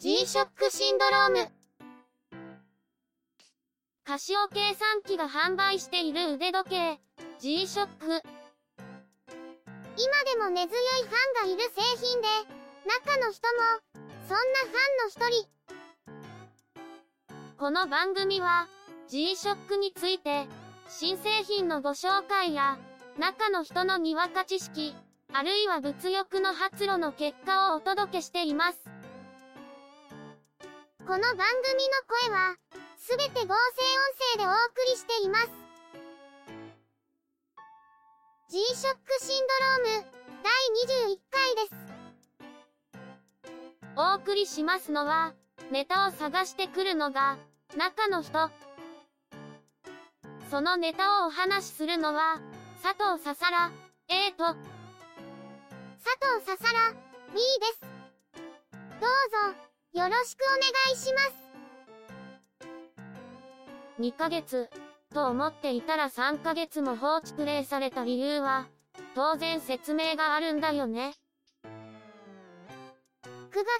G-SHOCK シンドローム。カシオ計算機が販売している腕時計、G-SHOCK。今でも根強いファンがいる製品で、中の人も、そんなファンの一人。この番組は、G-SHOCK について、新製品のご紹介や、中の人のにわか知識、あるいは物欲の発露の結果をお届けしています。この番組の声は、すべて合成音声でお送りしています。G-SHOCK シンドローム、第21回です。お送りしますのは、ネタを探してくるのが、中の人。そのネタをお話しするのは、佐藤ささら、A と、佐藤ささら、B です。どうぞ、よろしくお願いします。2ヶ月、と思っていたら3ヶ月も放置プレイされた理由は、当然説明があるんだよね。9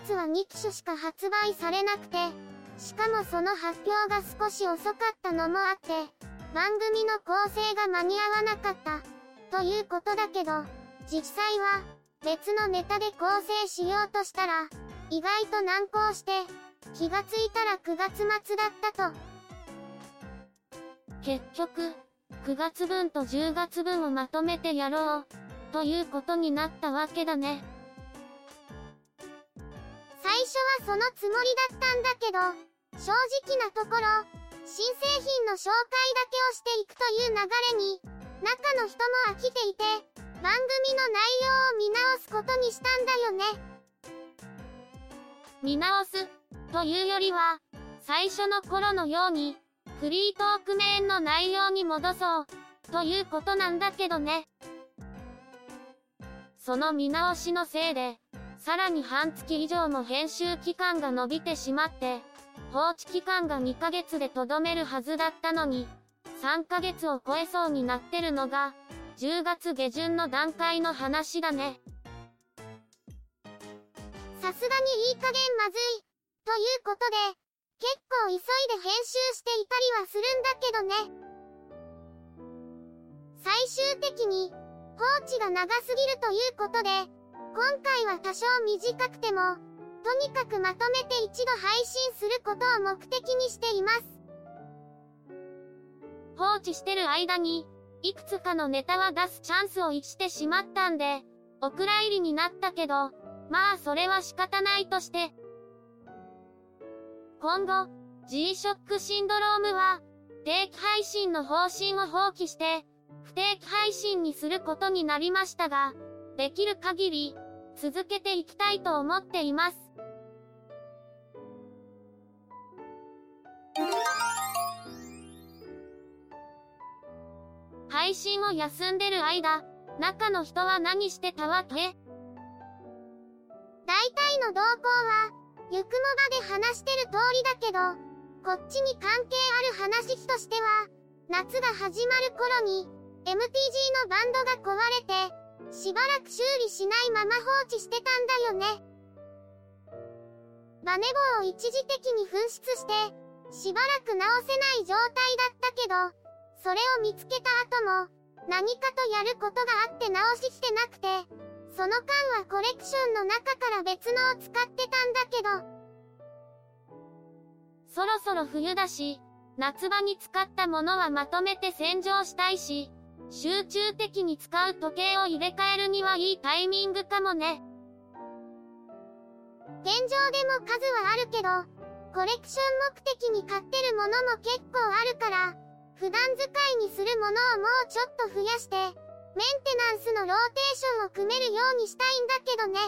月は2機種しか発売されなくて、しかもその発表が少し遅かったのもあって、番組の構成が間に合わなかった、ということだけど、実際は、別のネタで構成しようとしたら、意外と難航して、気がついたら9月末だったと。結局、9月分と10月分をまとめてやろう、ということになったわけだね。最初はそのつもりだったんだけど、正直なところ、新製品の紹介だけをしていくという流れに、中の人も飽きていて、番組の内容を見直すことにしたんだよね。見直す、というよりは、最初の頃のように、フリートークメーンの内容に戻そう、ということなんだけどね。その見直しのせいで、さらに半月以上も編集期間が伸びてしまって、放置期間が2ヶ月でとどめるはずだったのに、3ヶ月を超えそうになってるのが、10月下旬の段階の話だね。さすがにいい加減まずい。ということで、結構急いで編集していたりはするんだけどね。最終的に、放置が長すぎるということで、今回は多少短くても、とにかくまとめて一度配信することを目的にしています。放置してる間に、いくつかのネタは出すチャンスを逸してしまったんで、お蔵入りになったけど、まあそれは仕方ないとして。今後、G-SHOCK シンドロームは、定期配信の方針を放棄して、不定期配信にすることになりましたが、できる限り、続けていきたいと思っています。配信を休んでる間、中の人は何してたわけ？大体の動向は、ゆくもばで話してる通りだけど、こっちに関係ある話としては、夏が始まる頃に、MTG のバンドが壊れて、しばらく修理しないまま放置してたんだよね。バネ棒を一時的に紛失して、しばらく直せない状態だったけど、それを見つけた後も、何かとやることがあって直ししてなくて、その間はコレクションの中から別のを使ってたんだけど。そろそろ冬だし、夏場に使ったものはまとめて洗浄したいし、集中的に使う時計を入れ替えるにはいいタイミングかもね。現状でも数はあるけど、コレクション目的に買ってるものも結構あるから、普段使いにするものをもうちょっと増やして、メンテナンスのローテーションを組めるようにしたいんだけどね。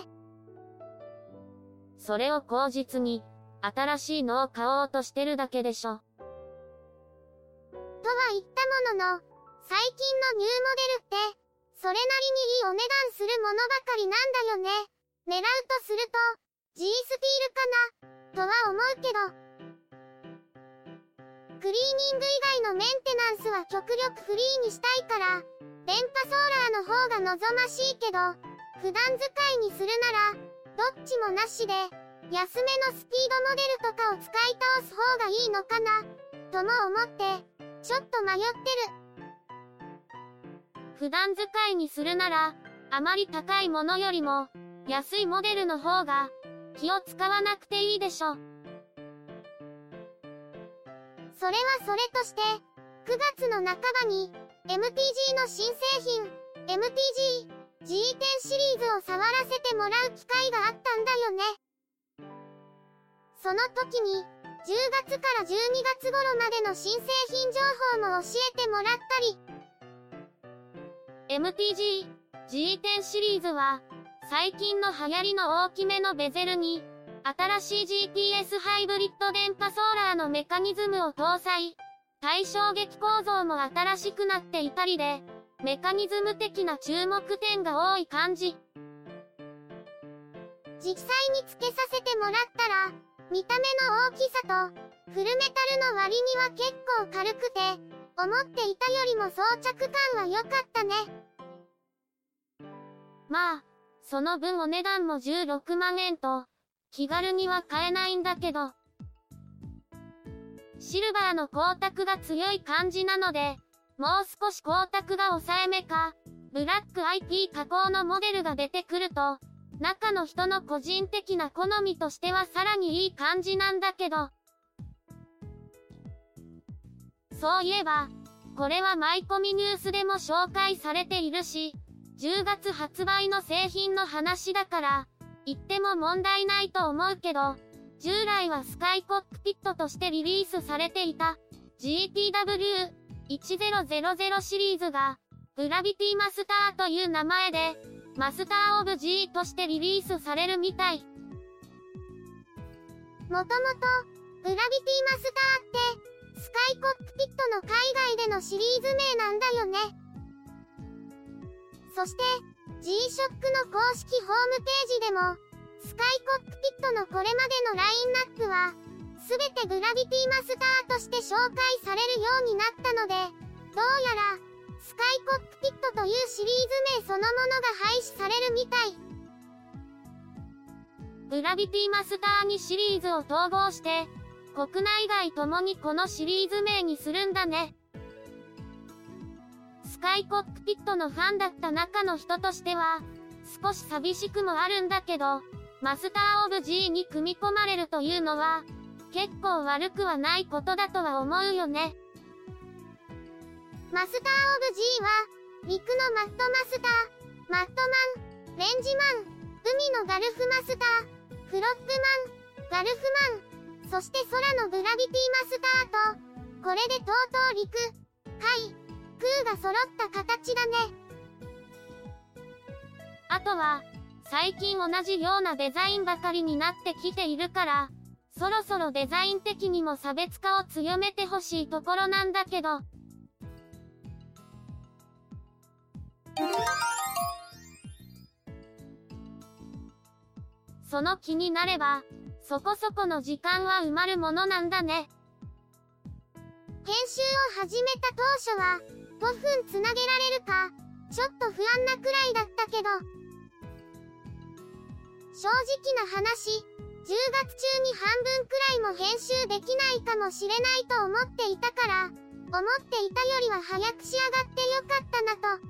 それを口実に、新しいのを買おうとしてるだけでしょ。とは言ったものの、最近のニューモデルって、それなりにいいお値段するものばかりなんだよね。狙うとすると、G スティールかな、とは思うけど。クリーニング以外のメンテナンスは極力フリーにしたいから、電波ソーラーの方が望ましいけど、普段使いにするなら、どっちもなしで、安めのスピードモデルとかを使い倒す方がいいのかな、とも思って、ちょっと迷ってる。普段使いにするなら、あまり高いものよりも、安いモデルの方が、気を使わなくていいでしょ。それはそれとして、9月の半ばに、MTG の新製品、MTG G10 シリーズを触らせてもらう機会があったんだよね。その時に、10月から12月頃までの新製品情報も教えてもらったり。MTG G10 シリーズは、最近の流行りの大きめのベゼルに、新しい GPS ハイブリッド電波ソーラーのメカニズムを搭載。対衝撃構造も新しくなっていたりで、メカニズム的な注目点が多い感じ。実際につけさせてもらったら、見た目の大きさと、フルメタルの割には結構軽くて、思っていたよりも装着感は良かったね。まあ、その分お値段も16万円と、気軽には買えないんだけど。シルバーの光沢が強い感じなので、もう少し光沢が抑えめか、ブラック IP 加工のモデルが出てくると、中の人の個人的な好みとしてはさらにいい感じなんだけど。そういえば、これはマイコミニュースでも紹介されているし、10月発売の製品の話だから、言っても問題ないと思うけど、従来はスカイコックピットとしてリリースされていた GTW 1000シリーズが、グラビティマスターという名前で、マスターオブ G としてリリースされるみたい。もともと、グラビティマスターって、スカイコックピットの海外でのシリーズ名なんだよね。そして、G-SHOCK の公式ホームページでも、スカイコックピットのこれまでのラインナップは、すべてグラビティマスターとして紹介されるようになったので、どうやら、スカイコックピットというシリーズ名そのものが廃止されるみたい。グラビティマスターにシリーズを統合して、国内外ともにこのシリーズ名にするんだね。スカイコックピットのファンだった中の人としては、少し寂しくもあるんだけど、マスターオブ G に組み込まれるというのは、結構悪くはないことだとは思うよね。マスターオブ G は、陸のマットマスター、マットマン、レンジマン、海のガルフマスター、フロップマン、ガルフマン、そして空のグラビティマスターと、これでとうとう陸、海、空が揃った形だね。あとは、最近同じようなデザインばかりになってきているから、そろそろデザイン的にも差別化を強めてほしいところなんだけど。その気になれば、そこそこの時間は埋まるものなんだね。編集を始めた当初は、5分つなげられるか、ちょっと不安なくらいだったけど、正直な話、10月中に半分くらいも編集できないかもしれないと思っていたから、思っていたよりは早く仕上がってよかったなと。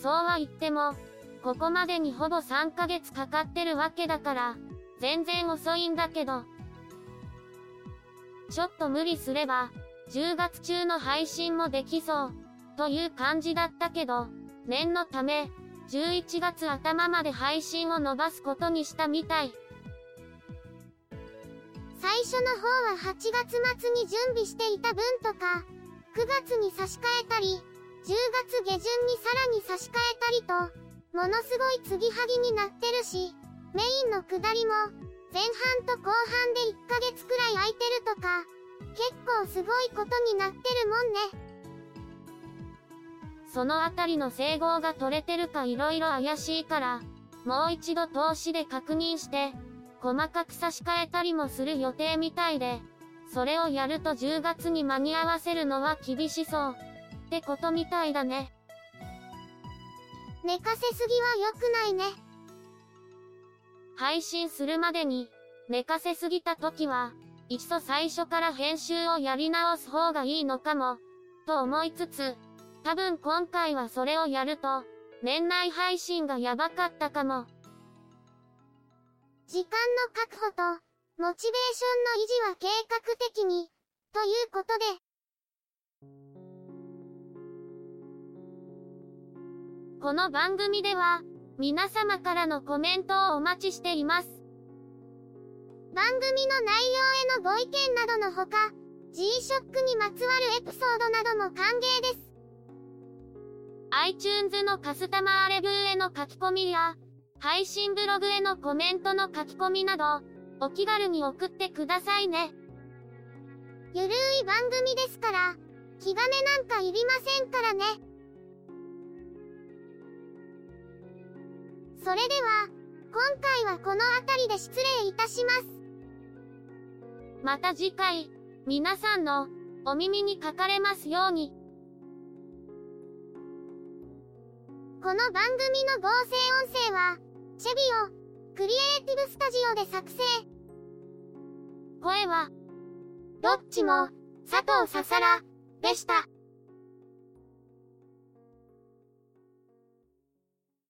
そうは言っても、ここまでにほぼ3ヶ月かかってるわけだから、全然遅いんだけど。ちょっと無理すれば、10月中の配信もできそう、という感じだったけど、念のため、11月頭まで配信を伸ばすことにしたみたい。最初の方は8月末に準備していた分とか、9月に差し替えたり、10月下旬にさらに差し替えたりと、ものすごい継ぎはぎになってるし、メインの下りも、前半と後半で1ヶ月くらい空いてるとか、結構すごいことになってるもんね。そのあたりの整合が取れてるか色々怪しいから、もう一度投資で確認して、細かく差し替えたりもする予定みたいで、それをやると10月に間に合わせるのは厳しそう。ってことみたいだね。寝かせすぎは良くないね。配信するまでに、寝かせすぎた時は、いっそ最初から編集をやり直す方がいいのかも、と思いつつ、多分今回はそれをやると、年内配信がやばかったかも。時間の確保と、モチベーションの維持は計画的に、ということで。この番組では、皆様からのコメントをお待ちしています。番組の内容へのご意見などのほか、G-SHOCK にまつわるエピソードなども歓迎です。iTunes のカスタマーレビューへの書き込みや、配信ブログへのコメントの書き込みなど、お気軽に送ってくださいね。ゆるい番組ですから、気兼ねなんかいりませんからね。それでは、今回はこの辺りで失礼いたします。また次回、皆さんのお耳にかかれますように。この番組の合成音声は、シェビオ、クリエイティブスタジオで作成。声は、どっちも、佐藤ささら、でした。